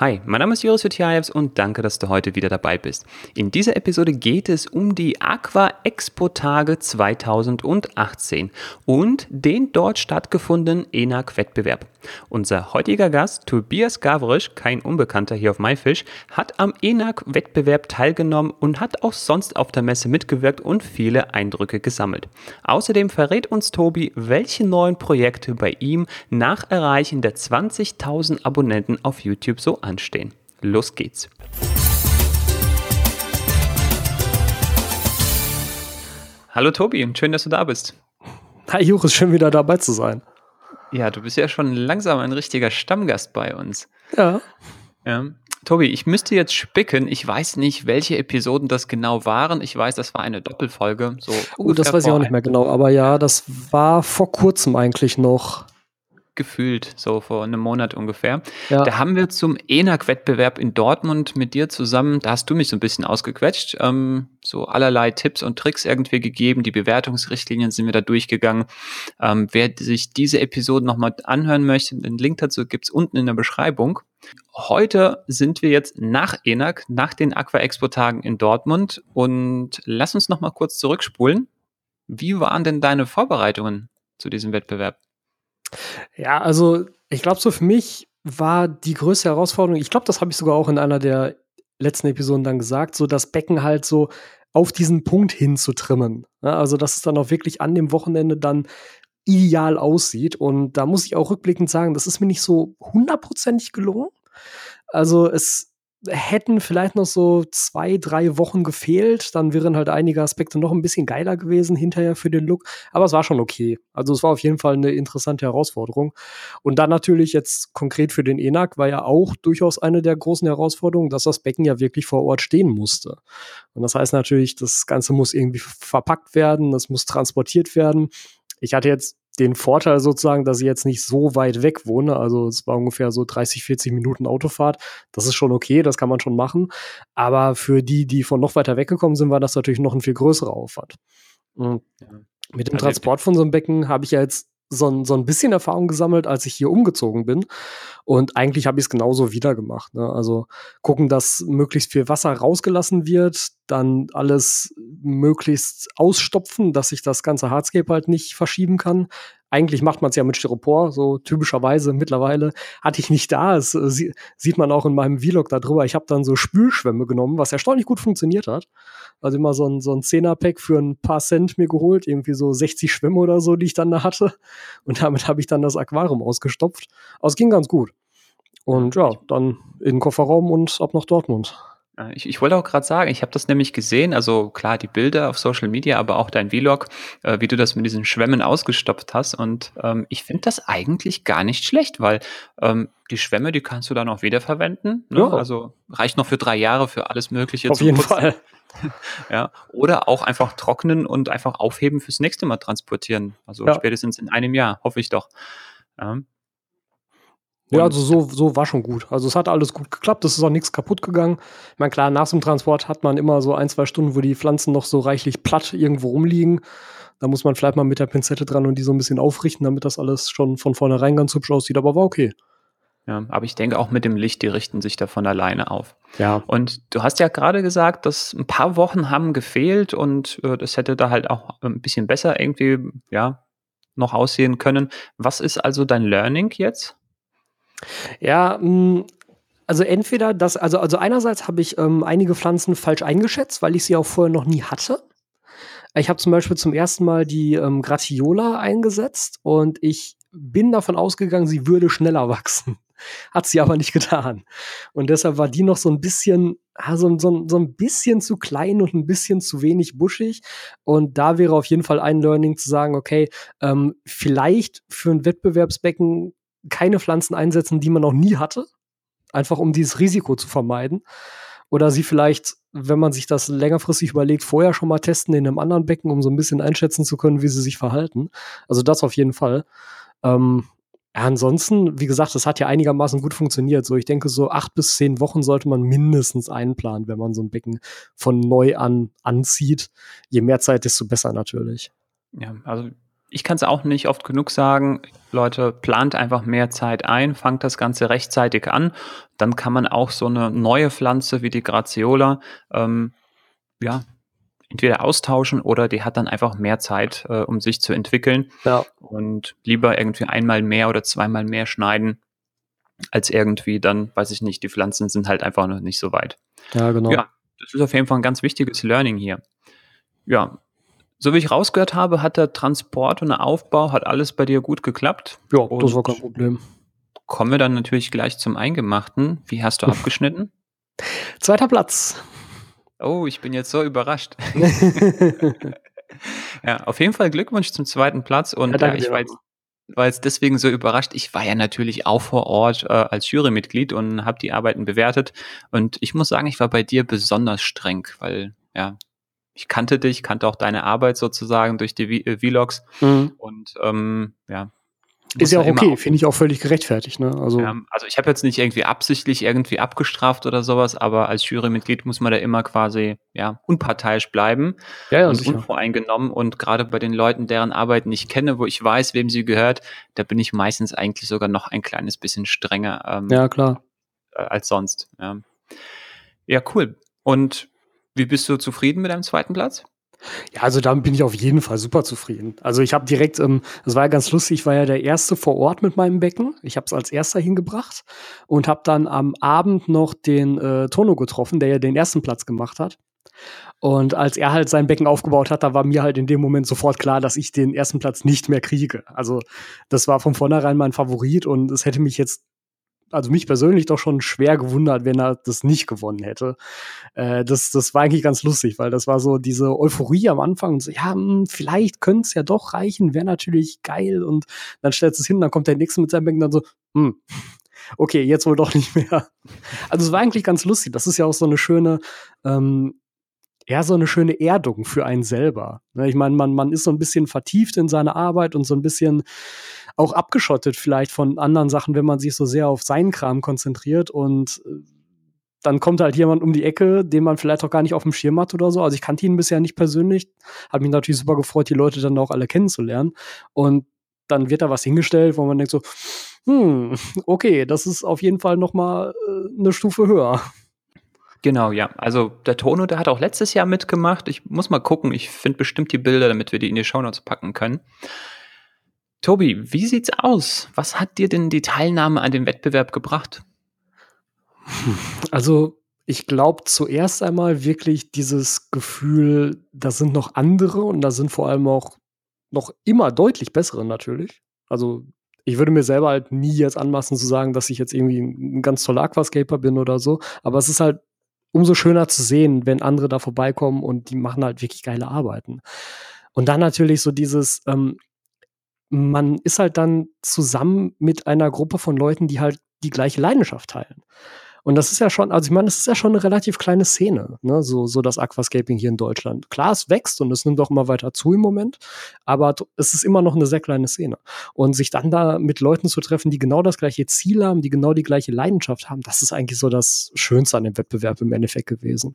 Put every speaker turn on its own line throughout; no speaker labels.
Hi, mein Name ist Joris Jutjajews und danke, dass du heute wieder dabei bist. In dieser Episode geht es um die Aqua Expo Tage 2018 und den dort stattgefundenen ENAC-Wettbewerb. Unser heutiger Gast, Tobias Gavrisch, kein Unbekannter hier auf MyFish, hat am ENAC-Wettbewerb teilgenommen und hat auch sonst auf der Messe mitgewirkt und viele Eindrücke gesammelt. Außerdem verrät uns Tobi, welche neuen Projekte bei ihm nach Erreichen der 20.000 Abonnenten auf YouTube so anstehen. Los geht's. Hallo Tobi und schön, dass du da bist.
Hi Juris, schön wieder dabei zu sein.
Ja, du bist ja schon langsam ein richtiger Stammgast bei uns.
Ja.
ja. Tobi, ich müsste jetzt spicken. Ich weiß nicht, welche Episoden das genau waren. Ich weiß, das war eine Doppelfolge. So
uh, das weiß ich auch nicht mehr genau. Aber ja, das war vor kurzem eigentlich noch
gefühlt, so vor einem Monat ungefähr. Ja. Da haben wir zum ENAC-Wettbewerb in Dortmund mit dir zusammen, da hast du mich so ein bisschen ausgequetscht, ähm, so allerlei Tipps und Tricks irgendwie gegeben. Die Bewertungsrichtlinien sind wir da durchgegangen. Ähm, wer sich diese Episode nochmal anhören möchte, den Link dazu gibt's unten in der Beschreibung. Heute sind wir jetzt nach ENAC, nach den Aqua Expo-Tagen in Dortmund und lass uns nochmal kurz zurückspulen. Wie waren denn deine Vorbereitungen zu diesem Wettbewerb?
Ja, also ich glaube, so für mich war die größte Herausforderung, ich glaube, das habe ich sogar auch in einer der letzten Episoden dann gesagt, so das Becken halt so auf diesen Punkt hin zu trimmen. Ja, also, dass es dann auch wirklich an dem Wochenende dann ideal aussieht. Und da muss ich auch rückblickend sagen, das ist mir nicht so hundertprozentig gelungen. Also, es hätten vielleicht noch so zwei, drei Wochen gefehlt. Dann wären halt einige Aspekte noch ein bisschen geiler gewesen hinterher für den Look. Aber es war schon okay. Also es war auf jeden Fall eine interessante Herausforderung. Und dann natürlich jetzt konkret für den ENAC war ja auch durchaus eine der großen Herausforderungen, dass das Becken ja wirklich vor Ort stehen musste. Und das heißt natürlich, das Ganze muss irgendwie verpackt werden, das muss transportiert werden. Ich hatte jetzt den Vorteil sozusagen, dass ich jetzt nicht so weit weg wohne. Also es war ungefähr so 30, 40 Minuten Autofahrt. Das ist schon okay, das kann man schon machen. Aber für die, die von noch weiter weggekommen sind, war das natürlich noch ein viel größerer Aufwand. Und mit dem Transport von so einem Becken habe ich ja jetzt so ein, so ein bisschen Erfahrung gesammelt, als ich hier umgezogen bin. Und eigentlich habe ich es genauso wieder gemacht. Ne? Also gucken, dass möglichst viel Wasser rausgelassen wird, dann alles möglichst ausstopfen, dass sich das ganze Hardscape halt nicht verschieben kann. Eigentlich macht man es ja mit Styropor, so typischerweise mittlerweile hatte ich nicht da. Das äh, sieht man auch in meinem Vlog darüber. Ich habe dann so Spülschwämme genommen, was erstaunlich gut funktioniert hat. Also immer so ein, so ein 10er-Pack für ein paar Cent mir geholt, irgendwie so 60 Schwämme oder so, die ich dann da hatte. Und damit habe ich dann das Aquarium ausgestopft. Aber es ging ganz gut. Und ja, dann in den Kofferraum und ab nach Dortmund.
Äh, ich, ich wollte auch gerade sagen, ich habe das nämlich gesehen, also klar die Bilder auf Social Media, aber auch dein Vlog, äh, wie du das mit diesen Schwämmen ausgestopft hast. Und ähm, ich finde das eigentlich gar nicht schlecht, weil ähm, die Schwämme, die kannst du dann auch wiederverwenden. Ne? Ja. Also reicht noch für drei Jahre für alles Mögliche.
Auf jeden putzen. Fall.
ja, oder auch einfach trocknen und einfach aufheben fürs nächste Mal transportieren. Also ja. spätestens in einem Jahr, hoffe ich doch. Ja.
Ja, also so, so war schon gut. Also es hat alles gut geklappt, es ist auch nichts kaputt gegangen. Ich meine, klar, nach dem Transport hat man immer so ein, zwei Stunden, wo die Pflanzen noch so reichlich platt irgendwo rumliegen. Da muss man vielleicht mal mit der Pinzette dran und die so ein bisschen aufrichten, damit das alles schon von vornherein ganz hübsch aussieht, aber war okay.
Ja, aber ich denke auch mit dem Licht, die richten sich da von alleine auf.
Ja.
Und du hast ja gerade gesagt, dass ein paar Wochen haben gefehlt und äh, das hätte da halt auch ein bisschen besser irgendwie, ja, noch aussehen können. Was ist also dein Learning jetzt?
Ja, mh, mm, also entweder das, also, also einerseits habe ich ähm, einige Pflanzen falsch eingeschätzt, weil ich sie auch vorher noch nie hatte. Ich habe zum Beispiel zum ersten Mal die ähm, Gratiola eingesetzt und ich bin davon ausgegangen, sie würde schneller wachsen. Hat sie aber nicht getan. Und deshalb war die noch so ein bisschen, so, so, so ein bisschen zu klein und ein bisschen zu wenig buschig. Und da wäre auf jeden Fall ein Learning zu sagen, okay, ähm, vielleicht für ein Wettbewerbsbecken keine Pflanzen einsetzen, die man noch nie hatte, einfach um dieses Risiko zu vermeiden. Oder sie vielleicht, wenn man sich das längerfristig überlegt, vorher schon mal testen in einem anderen Becken, um so ein bisschen einschätzen zu können, wie sie sich verhalten. Also das auf jeden Fall. Ähm, Ja, ansonsten, wie gesagt, das hat ja einigermaßen gut funktioniert. So, ich denke, so acht bis zehn Wochen sollte man mindestens einplanen, wenn man so ein Becken von neu an anzieht. Je mehr Zeit, desto besser natürlich.
Ja, also ich kann es auch nicht oft genug sagen. Leute, plant einfach mehr Zeit ein, fangt das Ganze rechtzeitig an. Dann kann man auch so eine neue Pflanze wie die Graziola, ähm, ja, entweder austauschen oder die hat dann einfach mehr Zeit, äh, um sich zu entwickeln. Ja. Und lieber irgendwie einmal mehr oder zweimal mehr schneiden, als irgendwie dann, weiß ich nicht, die Pflanzen sind halt einfach noch nicht so weit.
Ja, genau. Ja,
das ist auf jeden Fall ein ganz wichtiges Learning hier. Ja, so wie ich rausgehört habe, hat der Transport und der Aufbau, hat alles bei dir gut geklappt.
Ja, und das war kein Problem.
Kommen wir dann natürlich gleich zum Eingemachten. Wie hast du abgeschnitten?
Zweiter Platz.
Oh, ich bin jetzt so überrascht. ja, auf jeden Fall Glückwunsch zum zweiten Platz und ja, ja, ich war jetzt, war jetzt, deswegen so überrascht. Ich war ja natürlich auch vor Ort äh, als Jurymitglied und habe die Arbeiten bewertet und ich muss sagen, ich war bei dir besonders streng, weil ja, ich kannte dich, kannte auch deine Arbeit sozusagen durch die v äh, Vlogs mhm. und ähm, ja,
ist ja auch okay, finde ich auch völlig gerechtfertigt. Ne?
Also, ja, also ich habe jetzt nicht irgendwie absichtlich irgendwie abgestraft oder sowas, aber als Jurymitglied muss man da immer quasi ja unparteiisch bleiben ja, ja, und sicher. unvoreingenommen. Und gerade bei den Leuten, deren Arbeit ich kenne, wo ich weiß, wem sie gehört, da bin ich meistens eigentlich sogar noch ein kleines bisschen strenger.
Ähm, ja, klar.
Äh, als sonst. Ja. ja, cool. Und wie bist du zufrieden mit deinem zweiten Platz?
Ja, also damit bin ich auf jeden Fall super zufrieden. Also ich habe direkt, ähm, war ja ganz lustig, ich war ja der Erste vor Ort mit meinem Becken. Ich habe es als Erster hingebracht und habe dann am Abend noch den äh, Tono getroffen, der ja den ersten Platz gemacht hat. Und als er halt sein Becken aufgebaut hat, da war mir halt in dem Moment sofort klar, dass ich den ersten Platz nicht mehr kriege. Also das war von vornherein mein Favorit und es hätte mich jetzt also mich persönlich doch schon schwer gewundert, wenn er das nicht gewonnen hätte. Äh, das, das war eigentlich ganz lustig, weil das war so diese Euphorie am Anfang und so, ja, mh, hm, vielleicht könnte es ja doch reichen, wäre natürlich geil und dann stellt es hin, dann kommt der Nächste mit seinem Becken dann so, hm, okay, jetzt wohl doch nicht mehr. Also es war eigentlich ganz lustig. Das ist ja auch so eine schöne, ähm, eher so eine schöne Erdung für einen selber. Ne, ich meine, man, man ist so ein bisschen vertieft in seine Arbeit und so ein bisschen auch abgeschottet vielleicht von anderen Sachen, wenn man sich so sehr auf seinen Kram konzentriert und äh, dann kommt halt jemand um die Ecke, den man vielleicht auch gar nicht auf dem Schirm hat oder so. Also ich kannte ihn bisher nicht persönlich, hat mich natürlich super gefreut, die Leute dann auch alle kennenzulernen. Und dann wird da was hingestellt, wo man denkt so, hm, okay, das ist auf jeden Fall noch mal äh, eine Stufe höher.
Genau, ja. Also der Tono, der hat auch letztes Jahr mitgemacht. Ich muss mal gucken. Ich finde bestimmt die Bilder, damit wir die in die Shownotes packen können. Tobi, wie sieht's aus? Was hat dir denn die Teilnahme an dem Wettbewerb gebracht?
Also, ich glaube zuerst einmal wirklich dieses Gefühl, da sind noch andere und da sind vor allem auch noch immer deutlich bessere natürlich. Also, ich würde mir selber halt nie jetzt anmaßen zu sagen, dass ich jetzt irgendwie ein ganz toller Aquascaper bin oder so. Aber es ist halt umso schöner zu sehen, wenn andere da vorbeikommen und die machen halt wirklich geile Arbeiten. Und dann natürlich so dieses, ähm, man ist halt dann zusammen mit einer Gruppe von Leuten, die halt die gleiche Leidenschaft teilen. Und das ist ja schon, also ich meine, das ist ja schon eine relativ kleine Szene, ne? so, so das Aquascaping hier in Deutschland. Klar, es wächst und es nimmt auch immer weiter zu im Moment, aber es ist immer noch eine sehr kleine Szene. Und sich dann da mit Leuten zu treffen, die genau das gleiche Ziel haben, die genau die gleiche Leidenschaft haben, das ist eigentlich so das Schönste an dem Wettbewerb im Endeffekt gewesen.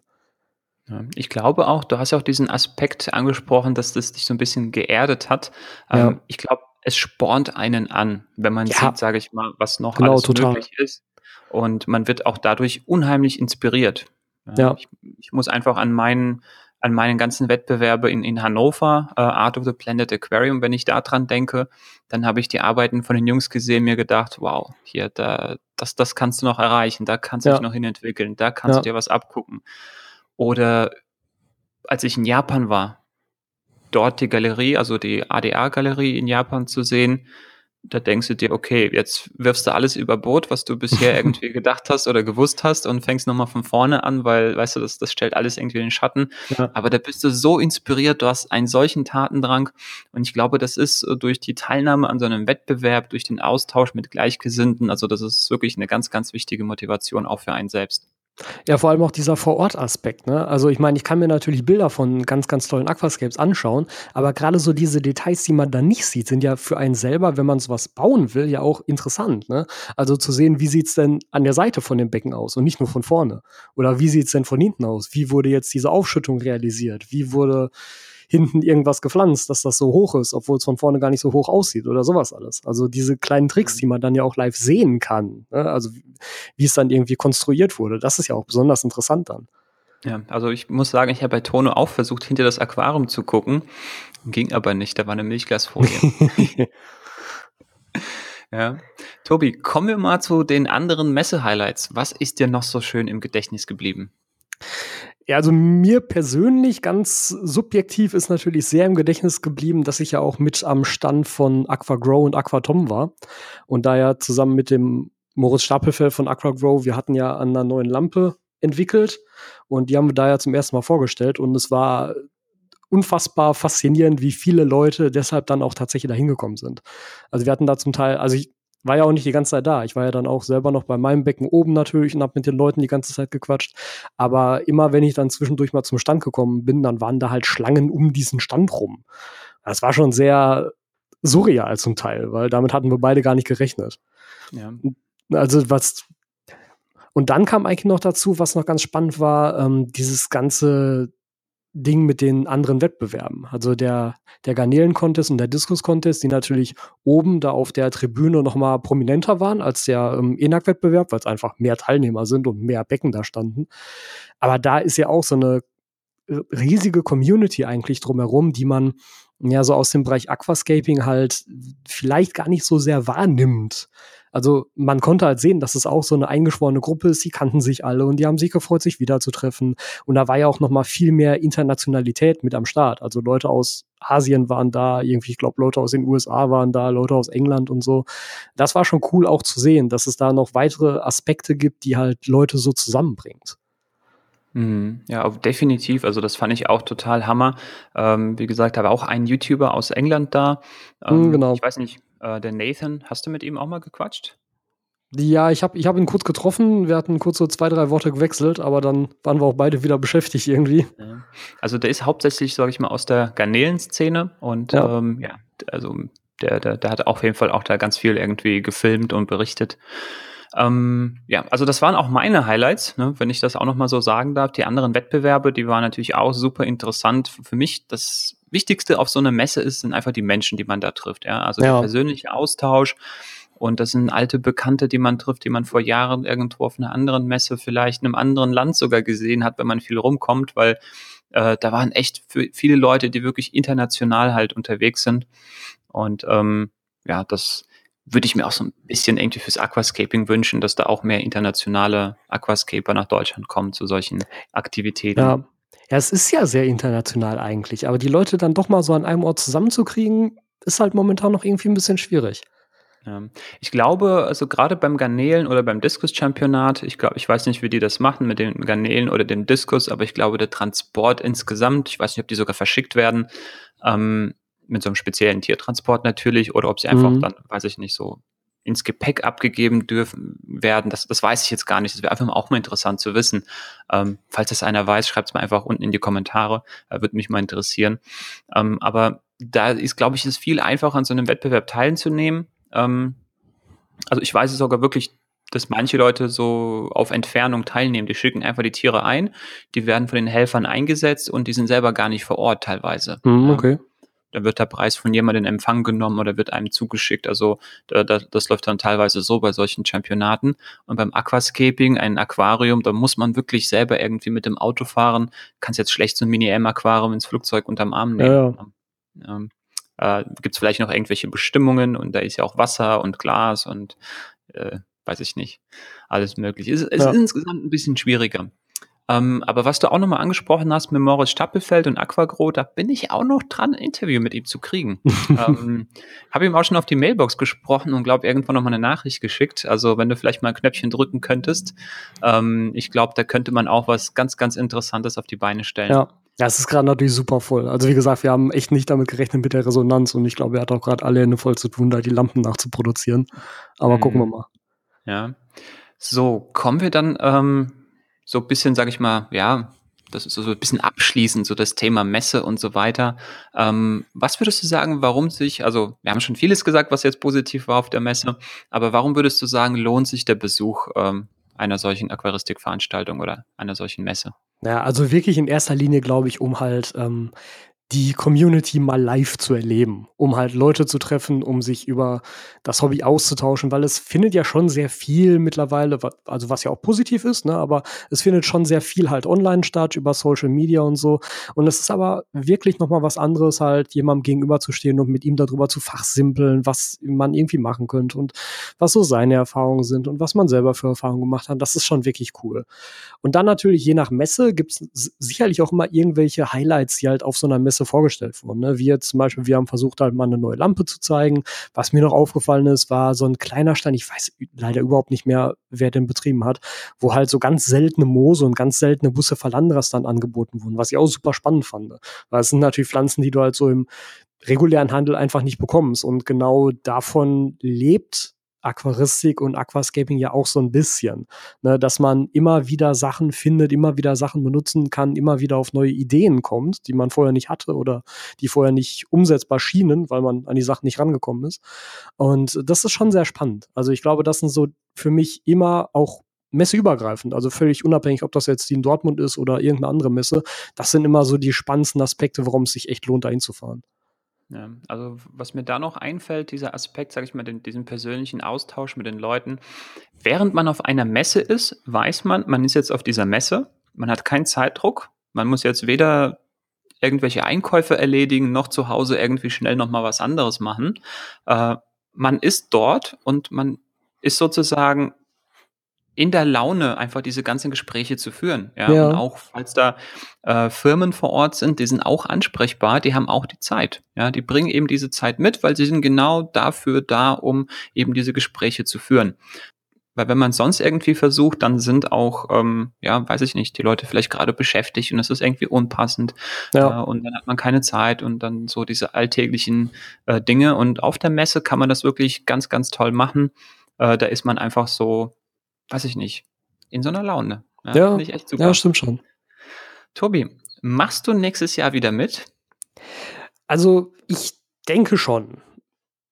Ja, ich glaube auch, du hast ja auch diesen Aspekt angesprochen, dass das dich so ein bisschen geerdet hat. Ja. Ähm, ich glaube, es spornt einen an, wenn man ja. sieht, sage ich mal, was noch genau, alles total. möglich ist. Und man wird auch dadurch unheimlich inspiriert. Ja. Ich, ich muss einfach an meinen, an meinen ganzen Wettbewerbe in, in Hannover, uh, Art of the Planet Aquarium, wenn ich da dran denke, dann habe ich die Arbeiten von den Jungs gesehen, mir gedacht, wow, hier, da, das, das kannst du noch erreichen, da kannst du ja. dich noch hinentwickeln, da kannst ja. du dir was abgucken. Oder als ich in Japan war, dort die Galerie, also die ADA-Galerie in Japan zu sehen, da denkst du dir, okay, jetzt wirfst du alles über Bord, was du bisher irgendwie gedacht hast oder gewusst hast und fängst nochmal von vorne an, weil, weißt du, das, das stellt alles irgendwie in den Schatten. Ja. Aber da bist du so inspiriert, du hast einen solchen Tatendrang und ich glaube, das ist durch die Teilnahme an so einem Wettbewerb, durch den Austausch mit Gleichgesinnten, also das ist wirklich eine ganz, ganz wichtige Motivation auch für einen selbst.
Ja, vor allem auch dieser Vor-Ort-Aspekt. Ne? Also ich meine, ich kann mir natürlich Bilder von ganz, ganz tollen Aquascapes anschauen, aber gerade so diese Details, die man da nicht sieht, sind ja für einen selber, wenn man sowas bauen will, ja auch interessant. Ne? Also zu sehen, wie sieht's denn an der Seite von dem Becken aus und nicht nur von vorne. Oder wie sieht's denn von hinten aus? Wie wurde jetzt diese Aufschüttung realisiert? Wie wurde hinten irgendwas gepflanzt, dass das so hoch ist, obwohl es von vorne gar nicht so hoch aussieht oder sowas alles. Also diese kleinen Tricks, mhm. die man dann ja auch live sehen kann, ne? also wie es dann irgendwie konstruiert wurde, das ist ja auch besonders interessant dann.
Ja, also ich muss sagen, ich habe bei Tono auch versucht, hinter das Aquarium zu gucken, ging aber nicht, da war eine Milchglasfolie. ja. Tobi, kommen wir mal zu den anderen Messe-Highlights. Was ist dir noch so schön im Gedächtnis geblieben?
Ja, also mir persönlich ganz subjektiv ist natürlich sehr im Gedächtnis geblieben, dass ich ja auch mit am Stand von AquaGrow und AquaTom war. Und da ja zusammen mit dem Moritz Stapelfeld von AquaGrow, wir hatten ja an einer neuen Lampe entwickelt. Und die haben wir da ja zum ersten Mal vorgestellt. Und es war unfassbar faszinierend, wie viele Leute deshalb dann auch tatsächlich da hingekommen sind. Also wir hatten da zum Teil, also ich war ja auch nicht die ganze Zeit da. Ich war ja dann auch selber noch bei meinem Becken oben natürlich und habe mit den Leuten die ganze Zeit gequatscht. Aber immer wenn ich dann zwischendurch mal zum Stand gekommen bin, dann waren da halt Schlangen um diesen Stand rum. Das war schon sehr surreal zum Teil, weil damit hatten wir beide gar nicht gerechnet. Ja. Also was und dann kam eigentlich noch dazu, was noch ganz spannend war, ähm, dieses ganze Ding mit den anderen Wettbewerben. Also der, der Garnelen-Contest und der Diskus-Contest, die natürlich oben da auf der Tribüne noch mal prominenter waren als der ähm, ENAC-Wettbewerb, weil es einfach mehr Teilnehmer sind und mehr Becken da standen. Aber da ist ja auch so eine riesige Community eigentlich drumherum, die man ja so aus dem Bereich Aquascaping halt vielleicht gar nicht so sehr wahrnimmt. Also man konnte halt sehen, dass es auch so eine eingeschworene Gruppe ist. Die kannten sich alle und die haben sich gefreut, sich wiederzutreffen. Und da war ja auch noch mal viel mehr Internationalität mit am Start. Also Leute aus Asien waren da, irgendwie, ich glaube, Leute aus den USA waren da, Leute aus England und so. Das war schon cool auch zu sehen, dass es da noch weitere Aspekte gibt, die halt Leute so zusammenbringt.
Mhm. Ja, definitiv. Also das fand ich auch total Hammer. Ähm, wie gesagt, da war auch ein YouTuber aus England da. Mhm, ähm, genau. Ich weiß nicht, äh, der Nathan, hast du mit ihm auch mal gequatscht?
Ja, ich habe ich hab ihn kurz getroffen. Wir hatten kurz so zwei, drei Worte gewechselt, aber dann waren wir auch beide wieder beschäftigt irgendwie.
Also der ist hauptsächlich, sage ich mal, aus der Garnelenszene und ja, ähm, ja also der, der, der hat auf jeden Fall auch da ganz viel irgendwie gefilmt und berichtet. Ähm, ja, also das waren auch meine Highlights, ne, wenn ich das auch nochmal so sagen darf. Die anderen Wettbewerbe, die waren natürlich auch super interessant. Für mich das Wichtigste auf so einer Messe ist, sind einfach die Menschen, die man da trifft. Ja, also ja. der persönliche Austausch. Und das sind alte Bekannte, die man trifft, die man vor Jahren irgendwo auf einer anderen Messe, vielleicht in einem anderen Land sogar gesehen hat, wenn man viel rumkommt, weil äh, da waren echt viele Leute, die wirklich international halt unterwegs sind. Und ähm, ja, das, würde ich mir auch so ein bisschen irgendwie fürs Aquascaping wünschen, dass da auch mehr internationale Aquascaper nach Deutschland kommen zu solchen Aktivitäten.
Ja. Ja, es ist ja sehr international eigentlich, aber die Leute dann doch mal so an einem Ort zusammenzukriegen, ist halt momentan noch irgendwie ein bisschen schwierig.
Ja. Ich glaube, also gerade beim Garnelen oder beim Diskus-Championat, ich glaube, ich weiß nicht, wie die das machen mit den Garnelen oder dem Diskus, aber ich glaube, der Transport insgesamt, ich weiß nicht, ob die sogar verschickt werden, ähm, mit so einem speziellen Tiertransport natürlich oder ob sie einfach mhm. dann, weiß ich nicht, so ins Gepäck abgegeben dürfen werden, das, das weiß ich jetzt gar nicht. Das wäre einfach auch mal interessant zu wissen. Ähm, falls das einer weiß, schreibt es mal einfach unten in die Kommentare. Äh, Würde mich mal interessieren. Ähm, aber da ist, glaube ich, es viel einfacher, an so einem Wettbewerb teilzunehmen. Ähm, also ich weiß es sogar wirklich, dass manche Leute so auf Entfernung teilnehmen. Die schicken einfach die Tiere ein, die werden von den Helfern eingesetzt und die sind selber gar nicht vor Ort teilweise.
Mhm, okay
da wird der Preis von jemandem in Empfang genommen oder wird einem zugeschickt. Also da, da, das läuft dann teilweise so bei solchen Championaten. Und beim Aquascaping, ein Aquarium, da muss man wirklich selber irgendwie mit dem Auto fahren. Kannst jetzt schlecht so ein Mini-M-Aquarium ins Flugzeug unterm Arm nehmen. Ja, Ähm, äh, Gibt es vielleicht noch irgendwelche Bestimmungen und da ist ja auch Wasser und Glas und äh, weiß ich nicht, alles möglich. Es, es ja. ist insgesamt ein bisschen schwieriger. Ähm, aber was du auch nochmal angesprochen hast mit Moritz Stappelfeld und Aquagro, da bin ich auch noch dran, ein Interview mit ihm zu kriegen. ähm, Habe ihm auch schon auf die Mailbox gesprochen und glaube irgendwann nochmal eine Nachricht geschickt. Also wenn du vielleicht mal ein Knöpfchen drücken könntest, ähm, ich glaube, da könnte man auch was ganz, ganz Interessantes auf die Beine stellen.
Ja. Ja, es ist gerade natürlich super voll. Also wie gesagt, wir haben echt nicht damit gerechnet mit der Resonanz und ich glaube, er hat auch gerade alle Hände voll zu tun, da die Lampen nachzuproduzieren. Aber mhm. gucken wir mal.
Ja. So, kommen wir dann ähm, so ein bisschen, sage ich mal, ja, das ist so ein bisschen abschließend, so das Thema Messe und so weiter. Ähm, was würdest du sagen, warum sich, also wir haben schon vieles gesagt, was jetzt positiv war auf der Messe, aber warum würdest du sagen, lohnt sich der Besuch ähm, einer solchen Aquaristikveranstaltung oder einer solchen Messe?
Ja, also wirklich in erster Linie, glaube ich, um halt ähm, die Community mal live zu erleben, um halt Leute zu treffen, um sich über das Hobby auszutauschen, weil es findet ja schon sehr viel mittlerweile, also was ja auch positiv ist, ne, aber es findet schon sehr viel halt online statt, über Social Media und so. Und es ist aber wirklich nochmal was anderes, halt jemandem gegenüberzustehen und mit ihm darüber zu fachsimpeln, was man irgendwie machen könnte und was so seine Erfahrungen sind und was man selber für Erfahrungen gemacht hat. Das ist schon wirklich cool. Und dann natürlich je nach Messe gibt es sicherlich auch immer irgendwelche Highlights, die halt auf so einer Messe Messe vorgestellt wurden. Ne? Wir zum Beispiel, wir haben versucht, halt mal eine neue Lampe zu zeigen. Was mir noch aufgefallen ist, war so ein kleiner Stein, ich weiß leider überhaupt nicht mehr, wer den betrieben hat, wo halt so ganz seltene Moose und ganz seltene Busse Falandras dann angeboten wurden, was ich auch super spannend fand. Weil es sind natürlich Pflanzen, die du halt so im regulären Handel einfach nicht bekommst. Und genau davon lebt Aquaristik und Aquascaping ja auch so ein bisschen, ne, dass man immer wieder Sachen findet, immer wieder Sachen benutzen kann, immer wieder auf neue Ideen kommt, die man vorher nicht hatte oder die vorher nicht umsetzbar schienen, weil man an die Sachen nicht rangekommen ist. Und das ist schon sehr spannend. Also ich glaube, das sind so für mich immer auch messeübergreifend, also völlig unabhängig, ob das jetzt die in Dortmund ist oder irgendeine andere Messe. Das sind immer so die spannendsten Aspekte, warum es sich echt lohnt, da hinzufahren.
Ja, also was mir da noch einfällt, dieser Aspekt, sage ich mal, den, diesen persönlichen Austausch mit den Leuten. Während man auf einer Messe ist, weiß man, man ist jetzt auf dieser Messe, man hat keinen Zeitdruck, man muss jetzt weder irgendwelche Einkäufe erledigen, noch zu Hause irgendwie schnell nochmal was anderes machen. Äh, man ist dort und man ist sozusagen in der Laune, einfach diese ganzen Gespräche zu führen. Ja, ja. und auch falls da äh, Firmen vor Ort sind, die sind auch ansprechbar, die haben auch die Zeit. Ja, die bringen eben diese Zeit mit, weil sie sind genau dafür da, um eben diese Gespräche zu führen. Weil wenn man sonst irgendwie versucht, dann sind auch, ähm, ja, weiß ich nicht, die Leute vielleicht gerade beschäftigt und es ist irgendwie unpassend ja. äh, und dann hat man keine Zeit und dann so diese alltäglichen äh, Dinge. Und auf der Messe kann man das wirklich ganz, ganz toll machen. Äh, da ist man einfach so weiß ich nicht, in so einer Laune.
Ja, ja, ich echt super. ja stimmt schon.
Tobi, machst du nächstes Jahr wieder mit?
Also, ich denke schon.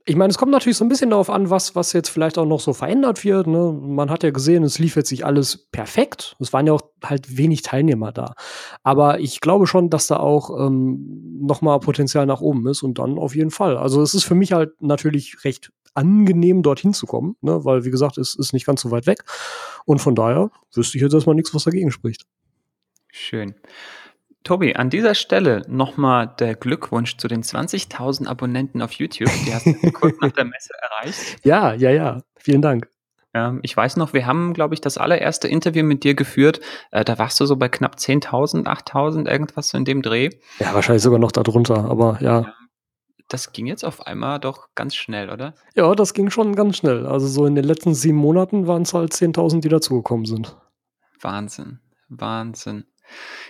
Ich meine, es kommt natürlich so ein bisschen darauf an, was, was jetzt vielleicht auch noch so verändert wird. Ne? Man hat ja gesehen, es lief jetzt sich alles perfekt. Es waren ja auch halt wenig Teilnehmer da. Aber ich glaube schon, dass da auch ähm, noch mal Potenzial nach oben ist und dann auf jeden Fall. Also es ist für mich halt natürlich recht angenehm, dorthin zu kommen, ne? weil, wie gesagt, es ist nicht ganz so weit weg. Und von daher wüsste ich jetzt erstmal nichts, was dagegen spricht.
Schön. Tobi, an dieser Stelle nochmal der Glückwunsch zu den 20.000 Abonnenten auf YouTube. Die hast du kurz nach der Messe erreicht.
Ja, ja, ja. Vielen Dank.
Ähm, ich weiß noch, wir haben, glaube ich, das allererste Interview mit dir geführt. Äh, da warst du so bei knapp 10.000, 8.000, irgendwas so in dem Dreh.
Ja, wahrscheinlich sogar noch darunter, aber ja. ja.
Das ging jetzt auf einmal doch ganz schnell, oder?
Ja, das ging schon ganz schnell. Also so in den letzten sieben Monaten waren es halt 10.000, die dazugekommen sind.
Wahnsinn, Wahnsinn.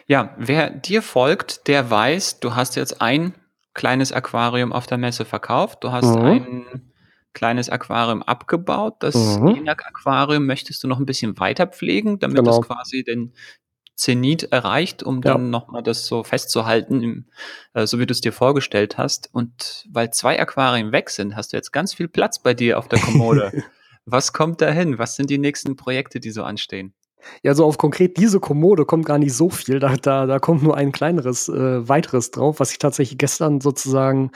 Ja, wer dir folgt, der weiß, du hast jetzt ein kleines Aquarium auf der Messe verkauft. Du hast mhm. ein kleines Aquarium abgebaut. Das mhm. ENAC-Aquarium möchtest du noch ein bisschen weiter pflegen, damit genau. es quasi den, Zenit erreicht, um ja. dann nochmal das so festzuhalten, im, äh, so wie du es dir vorgestellt hast. Und weil zwei Aquarien weg sind, hast du jetzt ganz viel Platz bei dir auf der Kommode. Was kommt da hin? Was sind die nächsten Projekte, die so anstehen?
Ja, so auf konkret diese Kommode kommt gar nicht so viel. Da, da, da kommt nur ein kleineres, äh, weiteres drauf, was ich tatsächlich gestern sozusagen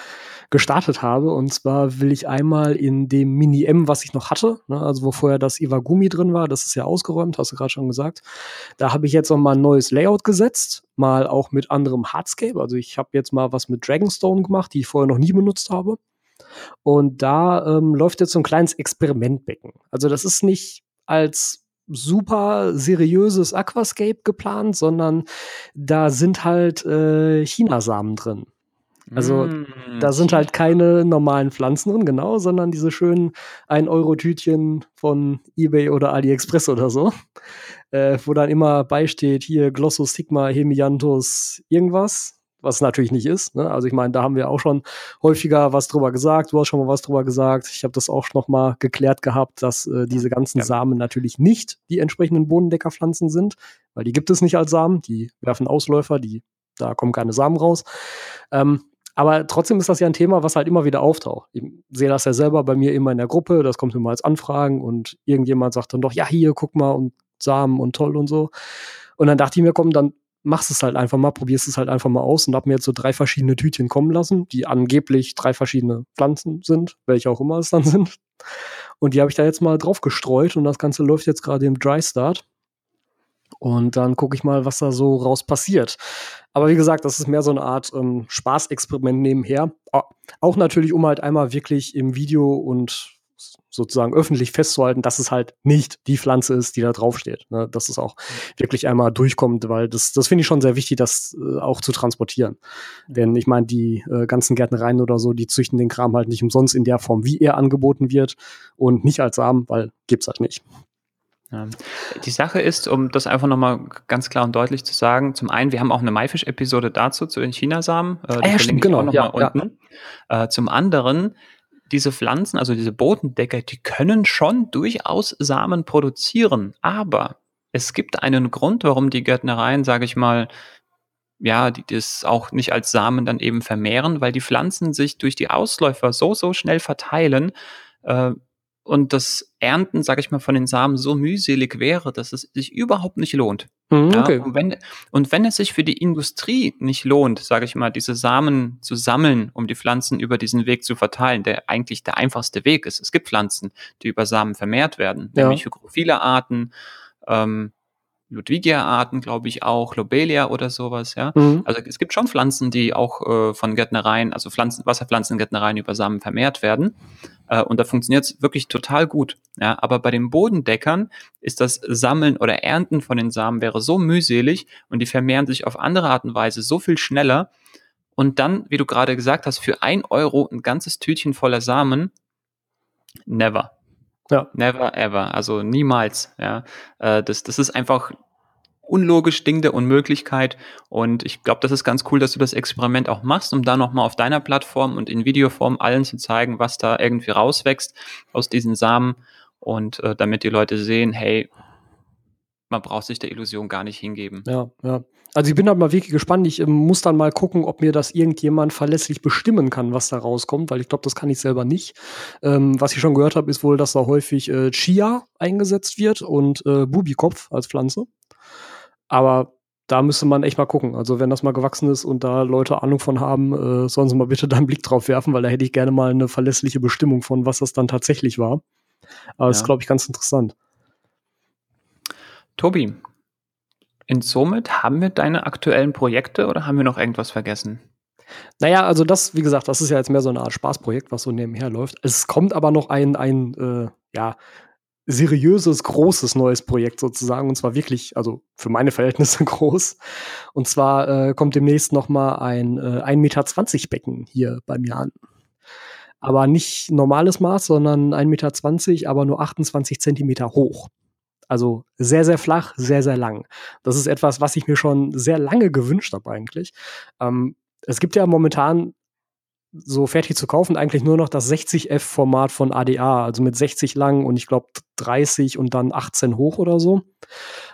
gestartet habe. Und zwar will ich einmal in dem Mini-M, was ich noch hatte, ne, also wo vorher das Iwagumi drin war, das ist ja ausgeräumt, hast du gerade schon gesagt. Da habe ich jetzt noch mal ein neues Layout gesetzt, mal auch mit anderem Hardscape. Also ich habe jetzt mal was mit Dragonstone gemacht, die ich vorher noch nie benutzt habe. Und da ähm, läuft jetzt so ein kleines Experimentbecken. Also das ist nicht als super seriöses Aquascape geplant, sondern da sind halt äh, Chinasamen drin. Also mm, da sind halt keine normalen Pflanzen drin, genau, sondern diese schönen 1-Euro-Tütchen von eBay oder AliExpress oder so, äh, wo dann immer beisteht, hier Glossostigma, Hemianthus, irgendwas was natürlich nicht ist. Ne? Also ich meine, da haben wir auch schon häufiger was drüber gesagt. Du hast schon mal was drüber gesagt. Ich habe das auch noch mal geklärt gehabt, dass äh, diese ganzen ja. Samen natürlich nicht die entsprechenden Bodendeckerpflanzen sind, weil die gibt es nicht als Samen. Die werfen Ausläufer, die da kommen keine Samen raus. Ähm, aber trotzdem ist das ja ein Thema, was halt immer wieder auftaucht. Ich sehe das ja selber bei mir immer in der Gruppe, das kommt immer als Anfragen und irgendjemand sagt dann doch, ja, hier, guck mal und Samen und toll und so. Und dann dachte ich mir, komm, dann machst es halt einfach mal, probierst es halt einfach mal aus und hab mir jetzt so drei verschiedene Tütchen kommen lassen, die angeblich drei verschiedene Pflanzen sind, welche auch immer es dann sind. Und die habe ich da jetzt mal drauf gestreut und das Ganze läuft jetzt gerade im Dry Start. Und dann gucke ich mal, was da so raus passiert. Aber wie gesagt, das ist mehr so eine Art ähm, Spaßexperiment nebenher. Auch natürlich, um halt einmal wirklich im Video und sozusagen öffentlich festzuhalten, dass es halt nicht die Pflanze ist, die da draufsteht. Ne? Dass es auch wirklich einmal durchkommt, weil das, das finde ich schon sehr wichtig, das äh, auch zu transportieren. Denn ich meine, die äh, ganzen Gärtnereien oder so, die züchten den Kram halt nicht umsonst in der Form, wie er angeboten wird und nicht als Samen, weil gibt's halt nicht.
Ja. Die Sache ist, um das einfach nochmal ganz klar und deutlich zu sagen, zum einen, wir haben auch eine Maifisch-Episode dazu, zu den Chinasamen.
Äh, ah, ja, stimmt, genau.
Ja, unten. Ja. Äh, zum anderen, diese Pflanzen, also diese Bodendecker, die können schon durchaus Samen produzieren, aber es gibt einen Grund, warum die Gärtnereien, sage ich mal, ja, die das auch nicht als Samen dann eben vermehren, weil die Pflanzen sich durch die Ausläufer so, so schnell verteilen, äh, und das Ernten, sage ich mal, von den Samen so mühselig wäre, dass es sich überhaupt nicht lohnt. Mhm, okay. ja, und, wenn, und wenn es sich für die Industrie nicht lohnt, sage ich mal, diese Samen zu sammeln, um die Pflanzen über diesen Weg zu verteilen, der eigentlich der einfachste Weg ist. Es gibt Pflanzen, die über Samen vermehrt werden, ja. nämlich hygrophile Arten, ähm, Ludwigia-Arten, glaube ich auch, Lobelia oder sowas, ja. Mhm. Also es gibt schon Pflanzen, die auch äh, von Gärtnereien, also Pflanzen, Wasserpflanzengärtnereien über Samen vermehrt werden. Äh, und da funktioniert es wirklich total gut. Ja, aber bei den Bodendeckern ist das Sammeln oder Ernten von den Samen wäre so mühselig und die vermehren sich auf andere Art und Weise so viel schneller. Und dann, wie du gerade gesagt hast, für ein Euro ein ganzes Tütchen voller Samen, never. Ja. Never ever. Also niemals. Ja. Äh, das, das ist einfach unlogisch Ding der Unmöglichkeit. Und ich glaube, das ist ganz cool, dass du das Experiment auch machst, um da nochmal auf deiner Plattform und in Videoform allen zu zeigen, was da irgendwie rauswächst aus diesen Samen. Und äh, damit die Leute sehen, hey, man braucht sich der Illusion gar nicht hingeben.
Ja, ja. Also ich bin halt mal wirklich gespannt. Ich äh, muss dann mal gucken, ob mir das irgendjemand verlässlich bestimmen kann, was da rauskommt, weil ich glaube, das kann ich selber nicht. Ähm, was ich schon gehört habe, ist wohl, dass da häufig äh, Chia eingesetzt wird und äh, Bubikopf als Pflanze. Aber da müsste man echt mal gucken. Also wenn das mal gewachsen ist und da Leute Ahnung von haben, äh, sollen sie mal bitte da einen Blick drauf werfen, weil da hätte ich gerne mal eine verlässliche Bestimmung von, was das dann tatsächlich war. Aber ja. das ist, glaube ich, ganz interessant.
Tobi, und somit haben wir deine aktuellen Projekte oder haben wir noch irgendwas vergessen?
Naja, also das, wie gesagt, das ist ja jetzt mehr so eine Art Spaßprojekt, was so nebenher läuft. Es kommt aber noch ein, ein äh, ja, seriöses, großes neues Projekt sozusagen. Und zwar wirklich, also für meine Verhältnisse groß. Und zwar äh, kommt demnächst noch mal ein äh, 1,20 Meter Becken hier bei mir an. Aber nicht normales Maß, sondern 1,20 Meter, aber nur 28 Zentimeter hoch. Also sehr, sehr flach, sehr, sehr lang. Das ist etwas, was ich mir schon sehr lange gewünscht habe eigentlich. Ähm, es gibt ja momentan so fertig zu kaufen eigentlich nur noch das 60F-Format von ADA, also mit 60 lang und ich glaube 30 und dann 18 hoch oder so.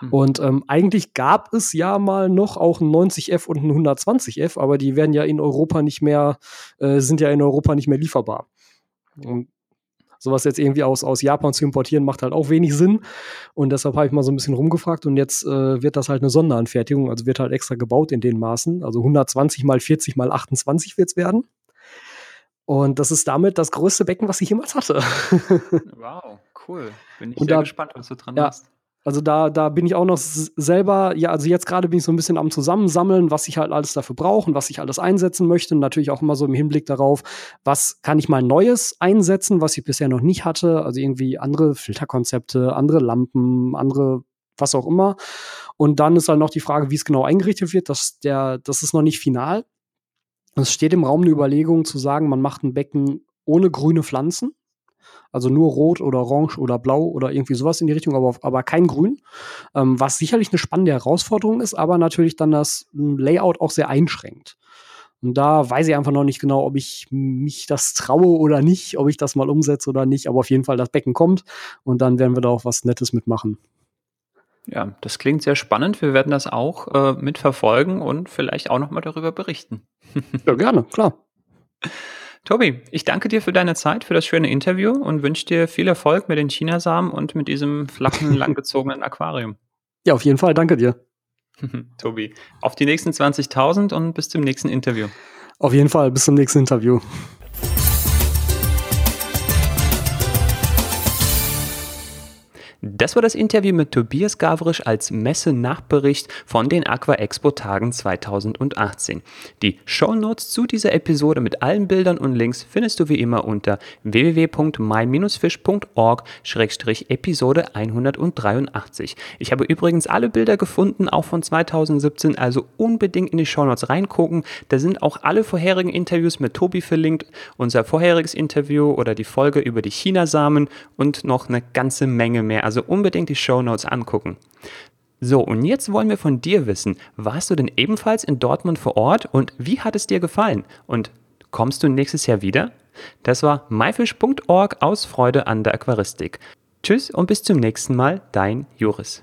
Mhm. Und ähm, eigentlich gab es ja mal noch auch ein 90F und ein 120F, aber die werden ja in Europa nicht mehr, äh, sind ja in Europa nicht mehr lieferbar. Und sowas jetzt irgendwie aus, aus Japan zu importieren, macht halt auch wenig Sinn. Und deshalb habe ich mal so ein bisschen rumgefragt und jetzt äh, wird das halt eine Sonderanfertigung, also wird halt extra gebaut in den Maßen. Also 120 mal 40 mal 28 wird es werden. Und das ist damit das größte Becken, was ich jemals hatte.
wow, cool. Bin ich und sehr da, gespannt, was du dran
ja,
hast.
Also da, da bin ich auch noch selber, ja, also jetzt gerade bin ich so ein bisschen am Zusammensammeln, was ich halt alles dafür brauche und was ich alles einsetzen möchte. Und natürlich auch immer so im Hinblick darauf, was kann ich mal Neues einsetzen, was ich bisher noch nicht hatte. Also irgendwie andere Filterkonzepte, andere Lampen, andere was auch immer. Und dann ist halt noch die Frage, wie es genau eingerichtet wird. Das, der, das ist noch nicht final. Es steht im Raum eine Überlegung zu sagen, man macht ein Becken ohne grüne Pflanzen also nur rot oder orange oder blau oder irgendwie sowas in die Richtung, aber, aber kein Grün. Ähm, was sicherlich eine spannende Herausforderung ist, aber natürlich dann das Layout auch sehr einschränkt. Und da weiß ich einfach noch nicht genau, ob ich mich das traue oder nicht, ob ich das mal umsetze oder nicht. Aber auf jeden Fall, das Becken kommt und dann werden wir da auch was Nettes mitmachen.
Ja, das klingt sehr spannend. Wir werden das auch äh, mitverfolgen und vielleicht auch nochmal darüber berichten.
ja, gerne, klar.
Tobi, ich danke dir für deine Zeit, für das schöne Interview und wünsche dir viel Erfolg mit den Chinasamen und mit diesem flachen, langgezogenen Aquarium.
Ja, auf jeden Fall. Danke dir.
Tobi, auf die nächsten 20.000 und bis zum nächsten Interview.
Auf jeden Fall. Bis zum nächsten Interview.
Das war das Interview mit Tobias Gavrisch als Messe-Nachbericht von den Aqua Expo Tagen 2018. Die Show Notes zu dieser Episode mit allen Bildern und Links findest du wie immer unter www.mein-fisch.org-episode 183. Ich habe übrigens alle Bilder gefunden, auch von 2017, also unbedingt in die Show Notes reingucken. Da sind auch alle vorherigen Interviews mit Tobi verlinkt, unser vorheriges Interview oder die Folge über die Chinasamen und noch eine ganze Menge mehr. Also unbedingt die Show Notes angucken. So, und jetzt wollen wir von dir wissen, warst du denn ebenfalls in Dortmund vor Ort und wie hat es dir gefallen? Und kommst du nächstes Jahr wieder? Das war myfish.org aus Freude an der Aquaristik. Tschüss und bis zum nächsten Mal, dein Joris.